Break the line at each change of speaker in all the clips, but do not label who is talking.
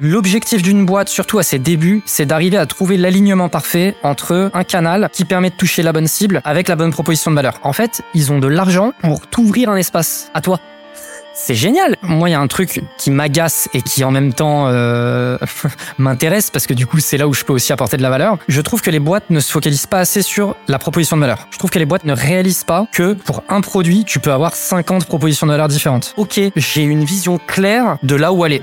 L'objectif d'une boîte, surtout à ses débuts, c'est d'arriver à trouver l'alignement parfait entre un canal qui permet de toucher la bonne cible avec la bonne proposition de valeur. En fait, ils ont de l'argent pour t'ouvrir un espace à toi. C'est génial. Moi, il y a un truc qui m'agace et qui en même temps euh, m'intéresse parce que du coup, c'est là où je peux aussi apporter de la valeur. Je trouve que les boîtes ne se focalisent pas assez sur la proposition de valeur. Je trouve que les boîtes ne réalisent pas que pour un produit, tu peux avoir 50 propositions de valeur différentes. Ok, j'ai une vision claire de là où aller.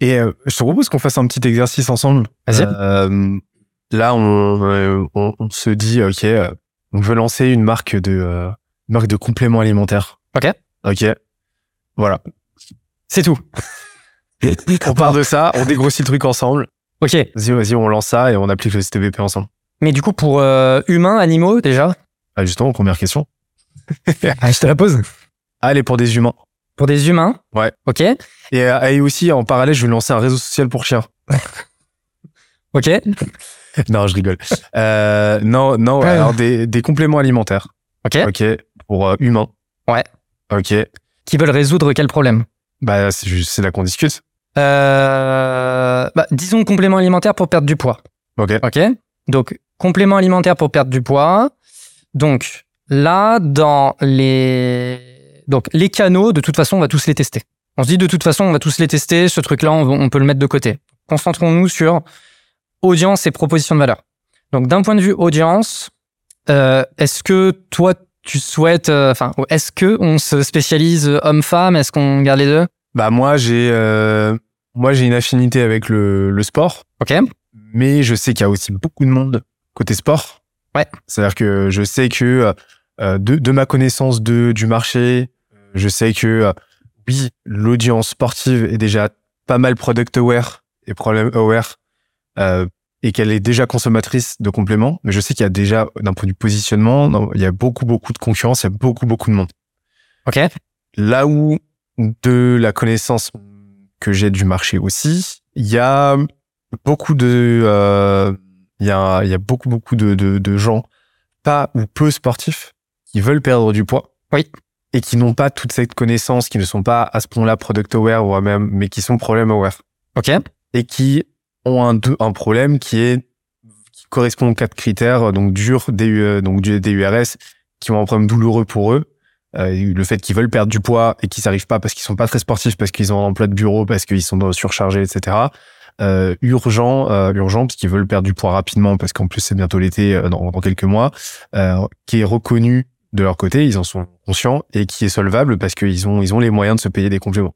Et euh, je te propose qu'on fasse un petit exercice ensemble.
Vas-y.
Euh, là, on, euh, on, on se dit, ok, euh, on veut lancer une marque de euh, une marque de compléments alimentaires.
Ok.
Ok. Voilà.
C'est tout.
On part de ça, on dégrossit le truc ensemble.
Ok.
Vas-y, vas-y, on lance ça et on applique le CTVP ensemble.
Mais du coup, pour euh, humains, animaux, déjà?
Ah, justement, première question.
ah, Je te la pose.
Allez, pour des humains.
Pour des humains
Ouais.
Ok.
Et, euh, et aussi, en parallèle, je vais lancer un réseau social pour chiens.
Ok.
non, je rigole. Euh, non, non,
Ouais.
alors des, des compléments alimentaires.
Ok.
Ok. Pour euh, humains.
Ouais.
Ok.
Qui veulent résoudre quel problème?
Bah, c'est là qu'on discute.
euh, bah, Disons complément alimentaire pour perdre du poids.
Ok.
Ok. Donc, complément alimentaire pour perdre du poids. Donc, là, dans les. Donc, les canaux, de toute façon, on va tous les tester. On se dit, de toute façon, on va tous les tester. Ce truc-là, on, on peut le mettre de côté. Concentrons-nous sur audience et proposition de valeur. Donc, d'un point de vue audience, euh, est-ce que toi, tu souhaites. euh, Enfin, est-ce que on se spécialise homme-femme? Est-ce qu'on garde les deux?
Bah, moi, j'ai, euh, moi, j'ai une affinité avec le, le sport.
Ok.
mais je sais qu'il y a aussi beaucoup de monde côté sport.
Ouais.
C'est-à-dire que je sais que de, de ma connaissance de, du marché, je sais que euh, oui, l'audience sportive est déjà pas mal product aware et problem aware euh, et qu'elle est déjà consommatrice de compléments. Mais je sais qu'il y a déjà, d'un point de vue positionnement, il y a beaucoup, beaucoup de concurrence, il y a beaucoup, beaucoup de monde.
Ok.
Là où de la connaissance que j'ai du marché aussi, il y a beaucoup de, euh, il y a, il y a beaucoup beaucoup de, de, de gens pas ou peu sportifs qui veulent perdre du poids.
Oui.
Et qui n'ont pas toute cette connaissance, qui ne sont pas à ce point-là product aware ou même, mais qui sont problem aware
Ok.
et qui ont un, deux- un problème qui est qui correspond aux quatre critères donc dur DU, donc du DURS qui ont un problème douloureux pour eux Euh, le fait qu'ils veulent perdre du poids et qu'ils n'arrivent pas parce qu'ils sont pas très sportifs parce qu'ils ont un emploi de bureau parce qu'ils sont dans- surchargés etc euh, urgent euh, urgent parce qu'ils veulent perdre du poids rapidement parce qu'en plus c'est bientôt l'été euh, dans, dans quelques mois euh, qui est reconnu de leur côté ils en sont conscients et qui est solvable parce qu'ils ont ils ont les moyens de se payer des compléments.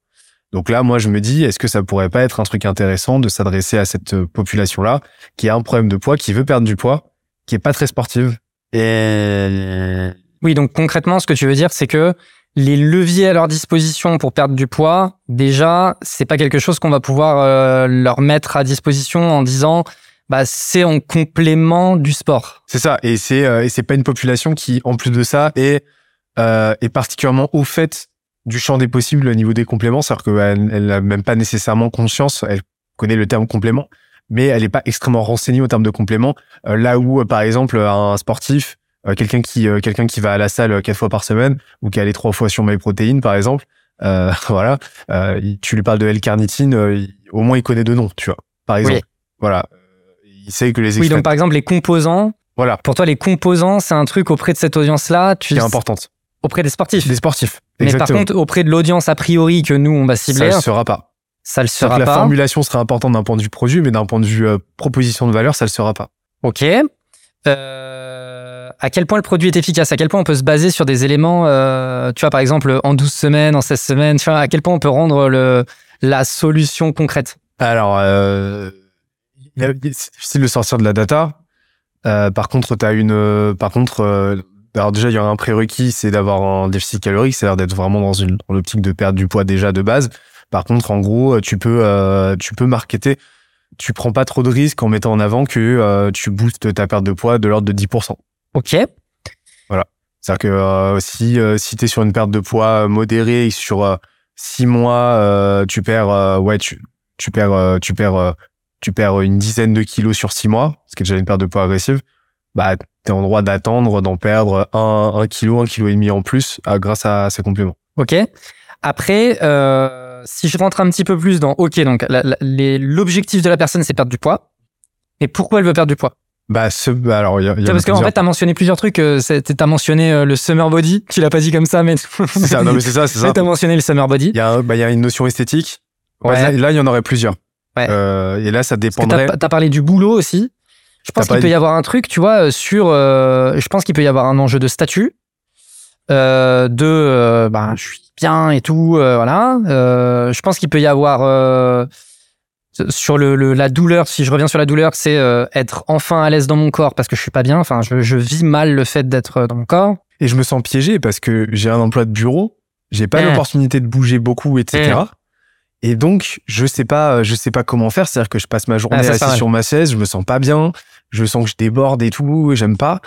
Donc là, moi, je me dis, est-ce que ça pourrait pas être un truc intéressant de s'adresser à cette euh, population-là qui a un problème de poids, qui veut perdre du poids, qui est pas très sportive? Et
Oui, donc concrètement, ce que tu veux dire, c'est que les leviers à leur disposition pour perdre du poids, déjà, c'est pas quelque chose qu'on va pouvoir euh, leur mettre à disposition en disant, bah, c'est en complément du sport.
c'est ça. Et c'est euh, et c'est pas une population qui, en plus de ça, est euh, est particulièrement au fait du champ des possibles au niveau des compléments. C'est-à-dire qu'elle elle n'a même pas nécessairement conscience. Elle connaît le terme complément, mais elle n'est pas extrêmement renseignée au terme de complément. Euh, là où, euh, par exemple, un sportif, quelqu'un qui quelqu'un qui va à la salle quatre fois par semaine ou qui allait trois fois sur MyProtein, par exemple, voilà, il- tu lui parles de L-carnitine, au moins il connaît deux noms, tu vois. Par exemple,
Oui.
voilà, il sait que les
Oui, donc par exemple, les composants,
voilà,
pour toi, les composants, c'est un truc auprès de cette audience-là, tu
qui est importante.
auprès des sportifs.
Des sportifs.
Mais par
Exactement.
contre, auprès de l'audience a priori que nous, on va
ça
cibler,
ne sera pas.
ça le sera
que la
pas.
formulation sera importante d'un point de vue produit, mais d'un point de vue euh, proposition de valeur, ça le sera pas.
Ok. Euh, à quel point le produit est efficace? À quel point on peut se baser sur des éléments, euh, tu vois, par exemple, en 12 semaines, en 16 semaines, tu vois, à quel point on peut rendre le, la solution concrète?
Alors, c'est difficile de sortir de la data. Euh, par contre, t'as une, euh, par contre, euh, alors déjà, il y a un prérequis, c'est d'avoir un déficit calorique, c'est-à-dire d'être vraiment dans une, dans l'optique de perdre du poids déjà de base. Par contre, en gros, tu peux, euh, tu peux marketer. Tu prends pas trop de risques en mettant en avant que euh, tu boostes ta perte de poids de l'ordre de 10%.
Ok.
C'est-à-dire que euh, si, euh, si tu es sur une perte de poids modérée et sur euh, six mois, euh, tu perds, euh, ouais, tu, tu perds, euh, tu perds, euh, tu perds une dizaine de kilos sur six mois, ce qui est déjà une perte de poids agressive, bah, t'es en droit d'attendre d'en perdre un, un kilo, un kilo et demi en plus euh, grâce à ces compléments.
Ok. Après, euh, si je rentre un petit peu plus dans, ok, donc l'objectif de la personne, c'est perdre du poids. Mais pourquoi elle veut perdre du poight
Bah, ce, bah, alors, il y a, y
Tu
a
Parce qu'en
plusieurs-
fait, t'as mentionné plusieurs trucs. euh, T'as mentionné euh, le summer body. Tu l'as pas dit comme ça, mais.
c'est ça, non, mais c'est ça, c'est ça.
T'as mentionné le summer body.
Il y a, bah, il y a une notion esthétique.
Ouais.
là, il y en aurait plusieurs.
Ouais.
Euh, et là, ça dépendrait.
t'as as parlé du boulot aussi. Je pense qu'il peut y avoir un truc, tu vois, euh, sur. euh, je pense qu'il peut y avoir un enjeu de statut, euh, de, ben, je suis bien et tout, voilà. Euh, je pense qu'il peut y avoir euh, sur le, le- la douleur. Si je reviens sur la douleur, c'est euh, être enfin à l'aise dans mon corps parce que je suis pas bien. Enfin, je, je vis mal le fait d'être dans mon corps.
Et je me sens piégé parce que j'ai un emploi de bureau, j'ai pas
Mm.
l'opportunité de bouger beaucoup, etc. Et donc, je sais pas, je sais pas comment faire. C'est-à-dire que je passe ma journée
Ah,
assis sur ma chaise, je me sens pas bien, je sens que je déborde et tout, et j'aime pas.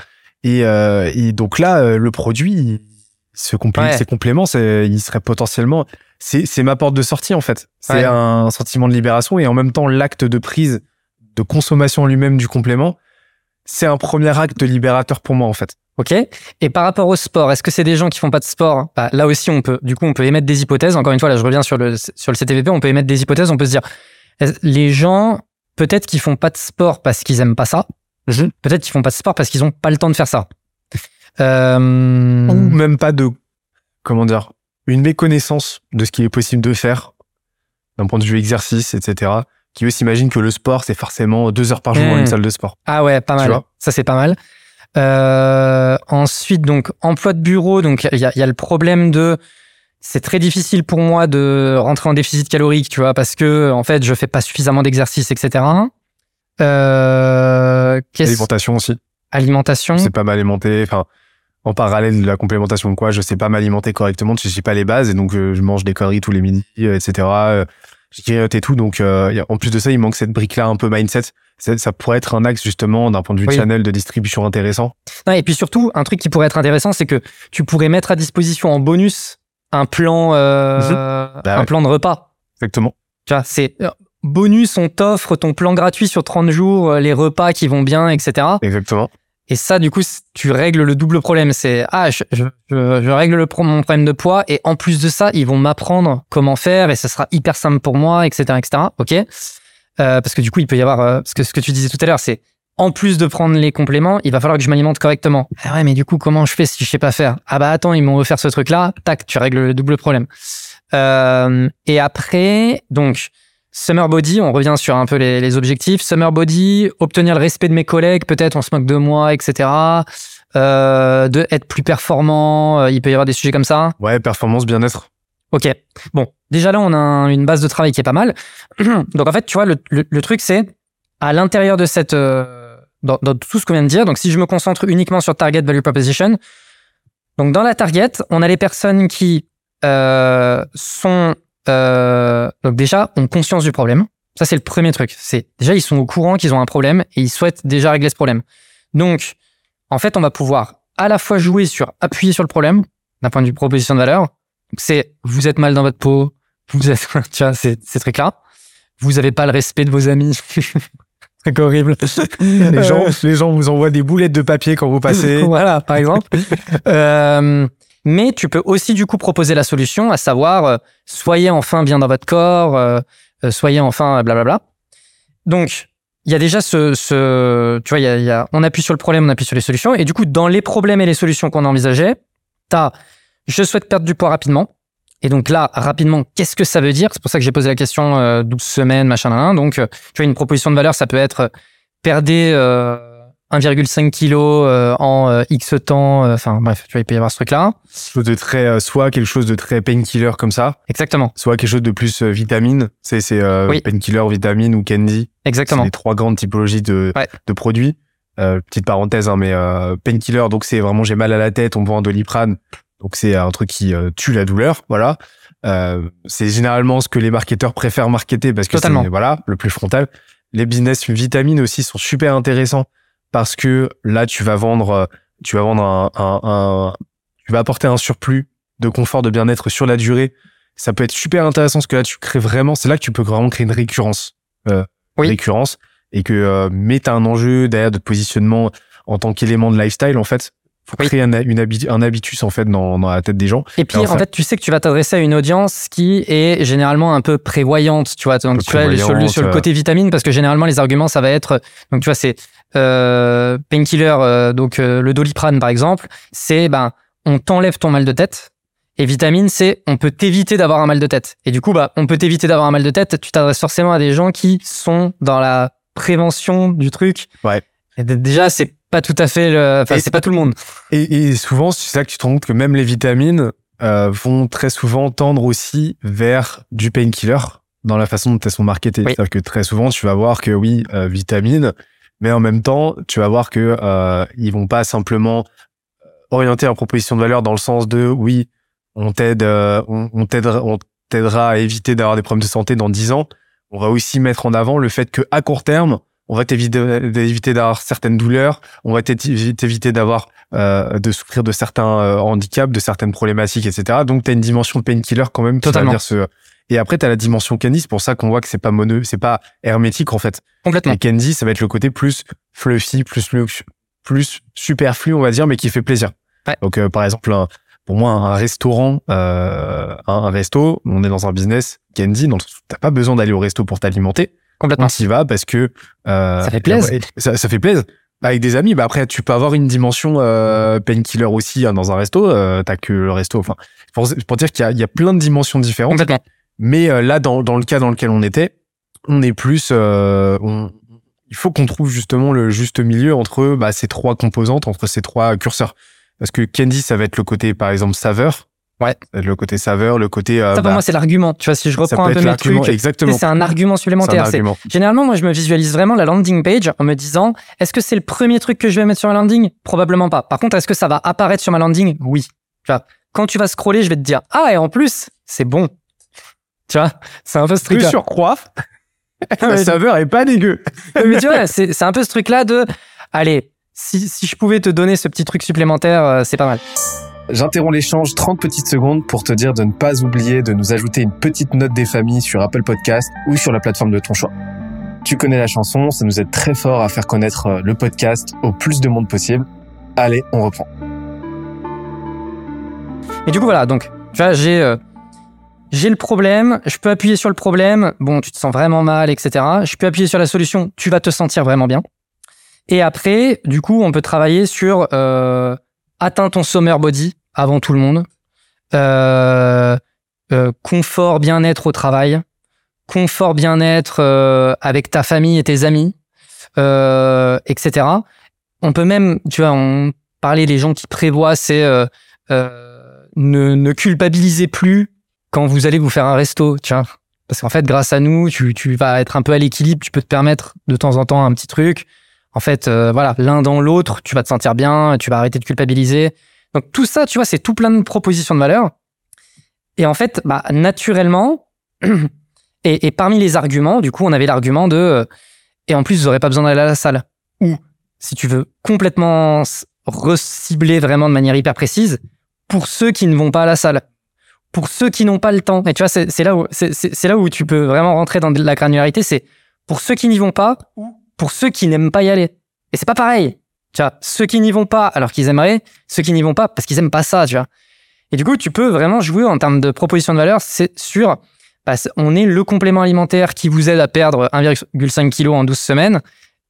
Et, euh, et donc là, euh, le produit, se complé-
Ouais.
ses compléments, il serait potentiellement, c'est, c'est ma porte de sortie en fait. C'est
Ouais.
un sentiment de libération et en même temps l'acte de prise, de consommation lui-même du complément, c'est un premier acte libérateur pour moi en fait.
Ok. Et par rapport au sport, est-ce que c'est des gens qui font pas de sport? Bah, Là aussi, on peut, du coup, on peut émettre des hypothèses. Encore une fois, là, je reviens sur le sur le CTVP. On peut émettre des hypothèses. On peut se dire, les gens, peut-être qu'ils font pas de sport parce qu'ils aiment pas ça. Peut-être qu'ils font pas de sport parce qu'ils ont pas le temps de faire ça. Euh,
ou même pas de comment dire une méconnaissance de ce qu'il est possible de faire d'un point de vue exercice etc qui eux s'imaginent que le sport c'est forcément deux heures par jour dans une salle de sport
Ah ouais, pas mal. Ça c'est pas mal. Euh, ensuite, donc emploi de bureau. Donc il y a, il y a le problème de c'est très difficile pour moi de rentrer en déficit calorique, tu vois, parce que en fait je fais pas suffisamment d'exercice, etc. Euh,
l'alimentation aussi
alimentation.
c'est pas mal alimenté enfin en parallèle de la complémentation de quoi je sais pas m'alimenter correctement je sais pas les bases et donc euh, je mange des conneries tous les midis euh, etc grignote et tout donc euh, en plus de ça il manque cette brique là un peu mindset ça, pourrait être un axe justement d'un point de vue
Oui.
channel de distribution intéressant
Non, et puis surtout, un truc qui pourrait être intéressant, c'est que tu pourrais mettre à disposition en bonus un plan, euh,
Bah
un
ouais.
plan de repas.
exactement
Tu vois, c'est euh, bonus, on t'offre ton plan gratuit sur 30 jours, euh, les repas qui vont bien, etc.
exactement
Et ça, du coup, tu règles le double problème. C'est ah, je, je, je- je règle le pro- mon problème de poids et en plus de ça, ils vont m'apprendre comment faire et ça sera hyper simple pour moi, etc., etc. Ok. Euh, parce que du coup, il peut y avoir euh, parce que ce que tu disais tout à l'heure, c'est en plus de prendre les compléments, il va falloir que je m'alimente correctement. Ah ouais, mais du coup, comment je fais si je sais pas faire? Ah bah attends, ils m'ont offert ce truc-là. Tac, tu règles le double problème. Euh, et après, donc. Summer Body, on revient sur un peu les, les objectifs. Summer Body, obtenir le respect de mes collègues, peut-être on se moque de moi, etc. Euh, de être plus performant, euh, il peut y avoir des sujets comme ça.
ouais performance bien-être
Ok. Bon, déjà là, on a un- une base de travail qui est pas mal. Donc en fait, tu vois, le, le- le truc, c'est à l'intérieur de cette, euh, dans, dans tout ce qu'on vient de dire. Donc si je me concentre uniquement sur target value proposition, donc dans la target, on a les personnes qui euh, sont euh, donc déjà ont conscience du problème. Ça c'est le premier truc. C'est déjà ils sont au courant qu'ils ont un problème et ils souhaitent déjà régler ce problème. Donc en fait, on va pouvoir à la fois jouer sur appuyer sur le problème d'un point de vue proposition de valeur. C'est vous êtes mal dans votre peau, vous êtes, tu vois, c'est c'est très clair. Vous avez pas le respect de vos amis. c'est horrible.
les gens les gens vous envoient des boulettes de papier quand vous passez
voilà, par exemple. Euh, mais tu peux aussi du coup proposer la solution, à savoir euh, soyez enfin bien dans votre corps, euh, euh, soyez enfin blablabla. Donc il y a déjà ce, tu vois, on appuie sur le problème, on appuie sur les solutions, et du coup dans les problèmes et les solutions qu'on a envisagées, t'as je souhaite perdre du poids rapidement. Et donc là, rapidement, qu'est-ce que ça veut dire? C'est pour ça que j'ai posé la question euh, 12 semaines, machin, nan, nan. Donc, tu vois, une proposition de valeur, ça peut être perdez 1,5 kg euh, en euh, X temps. euh, Enfin, bref, tu vois, il peut y avoir ce truc-là.
Quelque chose de très, euh, soit quelque chose de très painkiller comme ça,
Exactement,
soit quelque chose de plus euh, vitamine. C'est, c'est euh,
Oui.
painkiller, vitamine ou candy. C'est
exactement.
les trois grandes typologies de,
Ouais.
de produits. Euh, petite parenthèse, hein, mais euh, painkiller, donc c'est vraiment j'ai mal à la tête, on vend un doliprane, donc c'est un truc qui tue la douleur, voilà. Euh, c'est généralement ce que les marketeurs préfèrent marketer parce que c'est voilà le plus frontal. Les business vitamines aussi sont super intéressants parce que là tu vas vendre, euh, tu vas vendre un, un, un- tu vas apporter un surplus de confort, de bien-être sur la durée. Ça peut être super intéressant parce que là tu crées vraiment, c'est là que tu peux vraiment créer une récurrence, euh,
Oui.
récurrence et que euh, mais t'as un enjeu derrière de positionnement en tant qu'élément de lifestyle en fait. Faut créer un, une un habitus en fait dans, dans la tête des gens.
Et puis,
Alors,
en
ça-
fait, tu sais que tu vas t'adresser à une audience qui est généralement un peu prévoyante, tu vois. Donc, tu vois, sur le, sur le
euh.
côté vitamine, parce que généralement, les arguments, ça va être, donc, tu vois, c'est euh, painkiller, euh, donc euh, le doliprane, par exemple, c'est, ben, on t'enlève ton mal de tête. Et vitamine, c'est, on peut t'éviter d'avoir un mal de tête. Et du coup, bah, on peut t'éviter d'avoir un mal de tête. Tu t'adresses forcément à des gens qui sont dans la prévention du truc.
Ouais.
Et déjà, c'est pas tout à fait le, enfin, c'est pas tout le monde.
Et, et souvent, c'est là que tu te rends compte que même les vitamines euh, vont très souvent tendre aussi vers du painkiller dans la façon dont elles sont marketées.
Oui.
C'est-à-dire que très souvent, tu vas voir que oui, euh, vitamines, mais en même temps, tu vas voir que euh, ils vont pas simplement orienter leur proposition de valeur dans le sens de oui, on t'aide, euh, on, on t'aidera, on t'aidera à éviter d'avoir des problèmes de santé dans 10 ans. On va aussi mettre en avant le fait que à court terme, on va t'éviter d'avoir certaines douleurs, on va t'évi- t'éviter d'avoir euh, de souffrir de certains euh, handicaps, de certaines problématiques, etc. Donc tu as une dimension de painkiller quand même
Totalement.
venir se et après tu as la dimension candy, c'est pour ça qu'on voit que c'est pas mono, c'est pas hermétique en fait.
Complètement.
Et candy, ça va être le côté plus fluffy, plus lux- plus superflu, on va dire, mais qui fait plaisir.
Ouais.
Donc euh, par exemple, un- pour moi, un restaurant, euh, un, un resto, on est dans un business candy, donc t'as pas besoin d'aller au resto pour t'alimenter.
Complètement.
On s'y va parce que euh,
Ça fait plaisir.
Ça, ça fait plaisir. Avec des amis, bah après tu peux avoir une dimension euh, painkiller aussi hein, dans un resto. Euh, T'as que le resto. Enfin, pour, pour dire qu'il y a, il y a plein de dimensions différentes.
Complètement.
Mais euh, là, dans, dans le cas dans lequel on était, on est plus. euh, on- il faut qu'on trouve justement le juste milieu entre bah, ces trois composantes, entre ces trois curseurs. Parce que candy, ça va être le côté, par exemple, saveur.
Ouais.
Le côté saveur, le côté. euh,
Ça, pour
bah,
moi, c'est l'argument. Tu vois, si je reprends un peu mes trucs,
Exactement.
c'est un argument
un
supplémentaire.
Argument.
Généralement, moi, je me visualise vraiment la landing page en me disant, est-ce que c'est le premier truc que je vais mettre sur ma landing? Probablement pas. Par contre, est-ce que ça va apparaître sur ma landing? Oui. Tu vois, quand tu vas scroller, je vais te dire, ah, et en plus, c'est bon. Tu vois, c'est un peu ce
Plus surcroît, la saveur est pas dégueu.
Mais tu vois, c'est c'est un peu ce truc-là de, allez, si, si je pouvais te donner ce petit truc supplémentaire, euh, c'est pas mal.
J'interromps l'échange 30 petites secondes pour te dire de ne pas oublier de nous ajouter une petite note des familles sur Apple Podcast ou sur la plateforme de ton choix. Tu connais la chanson, ça nous aide très fort à faire connaître euh, le podcast au plus de monde possible. Allez, on reprend.
Et du coup, voilà, donc, tu vois, j'ai euh, le problème, je peux appuyer sur le problème, bon, tu te sens vraiment mal, etc. Je peux appuyer sur la solution, tu vas te sentir vraiment bien. Et après, du coup, on peut travailler sur euh, atteins ton summer body avant tout le monde, euh, euh, confort, bien-être au travail, confort, bien-être euh, avec ta famille et tes amis, etc. On peut même, tu vois, on parlait des gens qui prévoient, c'est ne, ne culpabilisez plus quand vous allez vous faire un resto, tu. Parce qu'en fait, grâce à nous, tu, tu vas être un peu à l'équilibre, tu peux te permettre de temps en temps un petit truc. En fait, euh, voilà, l'un dans l'autre, tu vas te sentir bien, tu vas arrêter de culpabiliser. Donc tout ça, tu vois, c'est tout plein de propositions de valeur. Et en fait, bah, naturellement, et, et parmi les arguments, du coup, on avait l'argument de, euh, et en plus, vous n'aurez pas besoin d'aller à la salle. Ou, si tu veux complètement recibler vraiment de manière hyper précise, pour ceux qui ne vont pas à la salle, pour ceux qui n'ont pas le temps. Et tu vois, c'est là où c'est- là où tu peux vraiment rentrer dans la granularité. C'est pour ceux qui n'y vont pas pour ceux qui n'aiment pas y aller. Et c'est pas pareil. Tu vois, ceux qui n'y vont pas alors qu'ils aimeraient, ceux qui n'y vont pas parce qu'ils aiment pas ça. Tu vois. Et du coup, tu peux vraiment jouer en termes de proposition de valeur. C'est sur, bah, on est le complément alimentaire qui vous aide à perdre 1,5 kg en 12 semaines.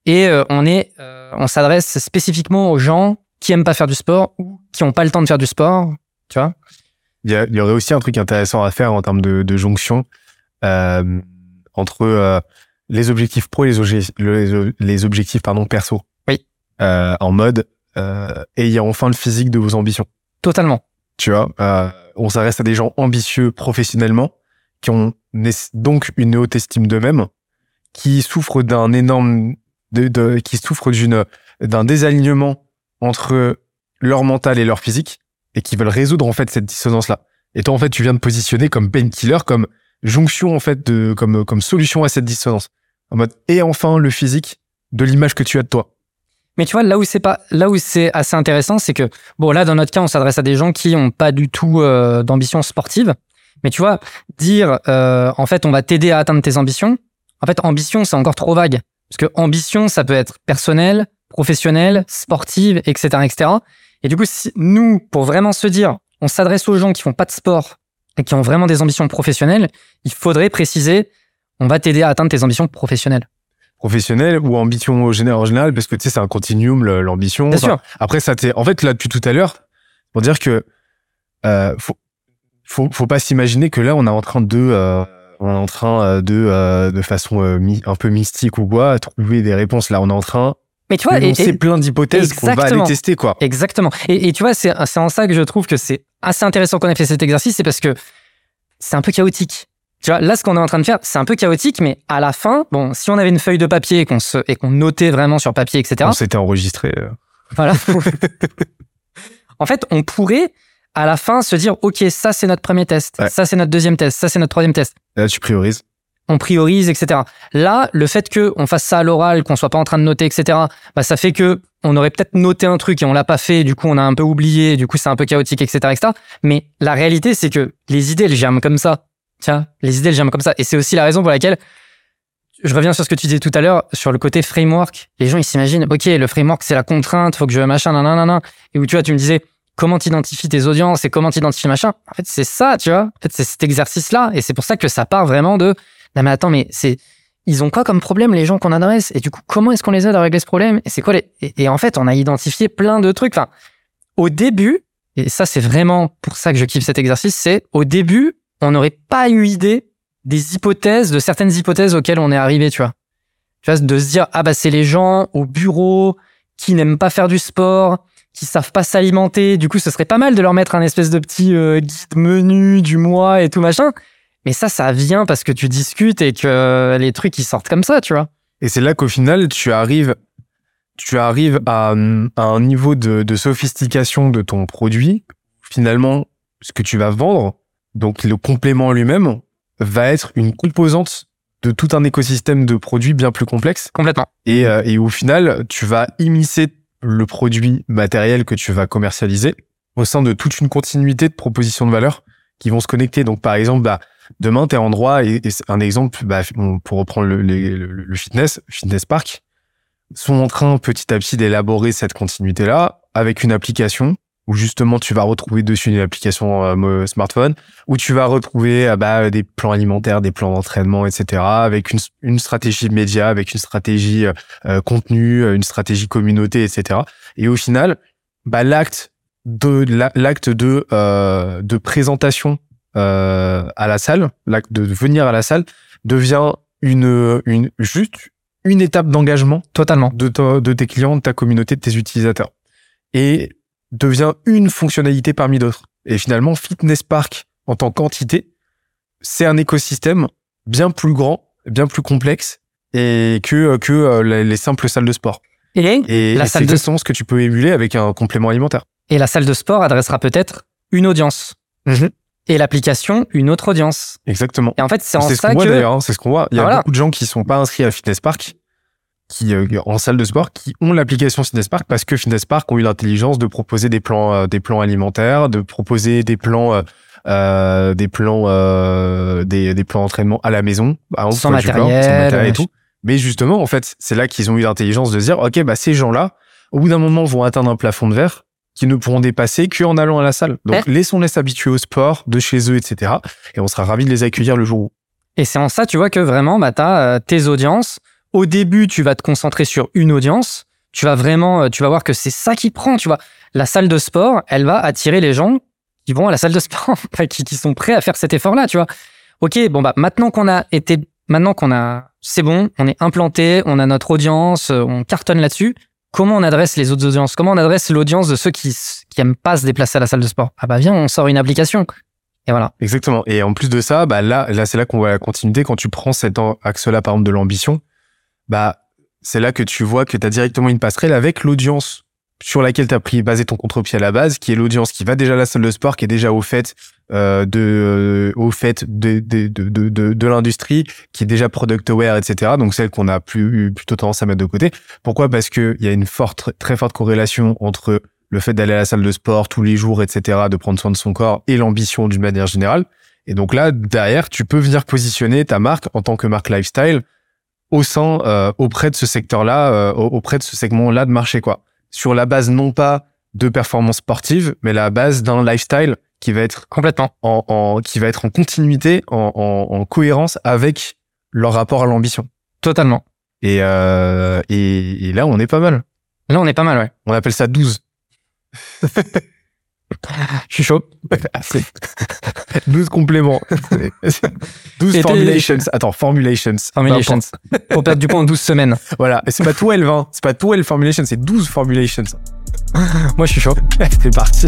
Et euh, on est, euh, on s'adresse spécifiquement aux gens qui aiment pas faire du sport ou qui ont pas le temps de faire du sport, tu vois.
il y, aurait aussi un truc intéressant à faire en termes de, jonction euh, entre les objectifs pro et les, les objectifs pardon perso.
Oui.
Euh, en mode euh, ayez enfin le physique de vos ambitions.
Totalement.
Tu vois, euh, on s'adresse à des gens ambitieux professionnellement qui ont donc une haute estime d'eux-mêmes, qui souffrent d'un énorme, de, de- qui souffrent d'une d'un désalignement entre leur mental et leur physique et qui veulent résoudre en fait cette dissonance là. Et toi en fait tu viens de positionner comme painkiller, comme jonction en fait de comme comme solution à cette dissonance. En mode et enfin le physique de l'image que tu as de toi.
Mais tu vois, là où c'est pas, là où c'est assez intéressant, c'est que bon, là dans notre cas, on s'adresse à des gens qui ont pas du tout euh, d'ambition sportive. Mais tu vois, dire euh, en fait, on va t'aider à atteindre tes ambitions. En fait, ambition, c'est encore trop vague parce que ambition, ça peut être personnel, professionnel, sportive, etc., etc. Et du coup, si nous, pour vraiment se dire, on s'adresse aux gens qui font pas de sport et qui ont vraiment des ambitions professionnelles, il faudrait préciser, on va t'aider à atteindre tes ambitions professionnelles.
Professionnel ou ambition au général, en général parce que tu sais c'est un continuum l'ambition.
Bien
Enfin,
sûr.
Après, ça t'est. En fait, là, depuis tout à l'heure, pour dire que euh, faut, faut, faut pas s'imaginer que là, on est en train de, euh, on est en train euh, de, euh, de façon un peu mystique ou quoi, trouver des réponses. Là, on est en train
Mais tu vois, et-
d'énoncer
et-
plein d'hypothèses qu'on va aller tester, quoi.
Exactement. Et, et tu vois, c'est en ça que je trouve que c'est assez intéressant qu'on ait fait cet exercice, c'est parce que c'est un peu chaotique. Tu vois, là, ce qu'on est en train de faire, c'est un peu chaotique, mais à la fin, bon, si on avait une feuille de papier et qu'on se, et qu'on notait vraiment sur papier, etc.
On s'était enregistré. euh.
Voilà. en fait, on pourrait à la fin se dire, ok, ça c'est notre premier test,
Ouais.
ça c'est notre deuxième test, ça c'est notre troisième test.
Là, tu priorises.
On priorise, etc. Là, le fait que on fasse ça à l'oral, qu'on soit pas en train de noter, etc. Bah, ça fait que on aurait peut-être noté un truc et on l'a pas fait. Du coup, on a un peu oublié. Du coup, c'est un peu chaotique, etc., etc. Mais la réalité, c'est que les idées, elles germent comme ça. Tiens, les idées, elles germent comme ça. Et c'est aussi la raison pour laquelle je reviens sur ce que tu disais tout à l'heure sur le côté framework. Les gens, ils s'imaginent, ok, le framework, c'est la contrainte, faut que je machin, nanana. Et où tu vois, tu me disais, comment t'identifies tes audiences et comment t'identifies machin. En fait, c'est ça, tu vois. En fait, c'est cet exercice-là. Et c'est pour ça que ça part vraiment de, non, mais attends, mais c'est, ils ont quoi comme problème, les gens qu'on adresse? Et du coup, comment est-ce qu'on les aide à régler ce problème? Et c'est quoi les, et, en fait, on a identifié plein de trucs. Enfin, au début, et ça, c'est vraiment pour ça que je kiffe cet exercice, c'est au début, on n'aurait pas eu idée des hypothèses, de certaines hypothèses auxquelles on est arrivé, tu vois. Tu vois, de se dire, ah bah, c'est les gens au bureau qui n'aiment pas faire du sport, qui savent pas s'alimenter. Du coup, ce serait pas mal de leur mettre un espèce de petit euh, guide menu du mois et tout machin. Mais ça, ça vient parce que tu discutes et que les trucs, ils sortent comme ça, tu vois.
Et c'est là qu'au final, tu arrives, tu arrives à, un- à un niveau de, de sophistication de ton produit. Finalement, ce que tu vas vendre, donc le complément lui-même, va être une composante de tout un écosystème de produits bien plus complexe.
Complètement.
Et, euh, et au final, tu vas immiscer le produit matériel que tu vas commercialiser au sein de toute une continuité de propositions de valeur qui vont se connecter. Donc, par exemple, bah, demain, tu es en droit, et, un exemple, bah, pour reprendre le, fitness, Fitness Park, sont en train petit à petit d'élaborer cette continuité-là avec une application où justement tu vas retrouver dessus une application euh, smartphone, où tu vas retrouver euh, bah, des plans alimentaires, des plans d'entraînement, etc., avec une, stratégie média, avec une stratégie euh, contenu, une stratégie communauté, etc. Et au final, bah, l'acte de la- l'acte de de présentation euh, à la salle, de venir à la salle devient une une juste une étape d'engagement
Totalement.
de, ta- de tes clients, de ta communauté, de tes utilisateurs. Et devient une fonctionnalité parmi d'autres. Et finalement, Fitness Park, en tant qu'entité, c'est un écosystème bien plus grand, bien plus complexe et que, que euh, les les simples salles de sport.
Et,
Et,
La
et
salle de-
ce que tu peux émuler avec un complément alimentaire.
et la salle de sport adressera peut-être une audience. Et l'application, une autre audience.
Exactement.
Et en fait, c'est en
ce
ça
qu'on
que...
d'ailleurs, hein, c'est ce qu'on voit. Il y a
Ah, voilà.
beaucoup de gens qui sont pas inscrits à Fitness Park, qui euh, en salle de sport, qui ont l'application Fitness Park parce que Fitness Park ont eu l'intelligence de proposer des plans, euh, des plans alimentaires, de proposer des plans, euh, euh, des plans, euh, des, des plans d'entraînement à la maison, par exemple,
Sans matériel,
sans matériel et
ouais.
tout. Mais justement, en fait, c'est là qu'ils ont eu l'intelligence de dire, ok, bah ces gens-là, au bout d'un moment, vont atteindre un plafond de verre qu'ils ne pourront dépasser qu'en allant à la salle. Donc, laissons-les s'habituer au sport de chez eux, etc. Et on sera ravis de les accueillir le jour où.
Et c'est en ça, tu vois, que vraiment, bah, tu as tes audiences. Au début, tu vas te concentrer sur une audience. Tu vas vraiment, euh, tu vas voir que c'est ça qui prend, tu vois. La salle de sport, elle va attirer les gens qui vont à la salle de sport, qui, qui sont prêts à faire cet effort-là, tu vois. Ok, bon bah maintenant qu'on a été, maintenant qu'on a, c'est bon, on est implanté, on a notre audience, euh, on cartonne là-dessus. Comment on adresse les autres audiences? Comment on adresse l'audience de ceux qui qui aiment pas se déplacer à la salle de sport? Ah bah viens, on sort une application. Et voilà.
Exactement. Et en plus de ça, bah là, là c'est là qu'on voit la continuité. Quand tu prends cet axe-là, par exemple, de l'ambition, bah c'est là que tu vois que tu as directement une passerelle avec l'audience sur laquelle tu as pris basé ton contre-pied à la base, qui est l'audience qui va déjà à la salle de sport, qui est déjà au fait euh, de euh, au fait de de de de, l'industrie, qui est déjà product aware, etc. Donc celle qu'on a plus plutôt tendance à mettre de côté. Pourquoi? Parce que il y a une forte très forte corrélation entre le fait d'aller à la salle de sport tous les jours, etc., de prendre soin de son corps et l'ambition d'une manière générale. Et donc là, derrière, tu peux venir positionner ta marque en tant que marque lifestyle au sein, euh, auprès de ce secteur-là, euh, auprès de ce segment-là de marché, quoi sur la base non pas de performance sportive, mais la base d'un lifestyle qui va être
complètement
en, en qui va être en continuité, en, en, en cohérence avec leur rapport à l'ambition.
Totalement.
Et, euh, et, et, là, on est pas mal.
Là, on est pas mal, ouais.
On appelle ça 12.
Je suis chaud.
12 compléments. 12 formulations. Attends, formulations.
Formulations. Pour perdre du poids en 12 semaines.
Voilà. Et c'est pas 12, hein. C'est pas 12 formulations, c'est 12 formulations.
Moi, je suis chaud.
c'est parti.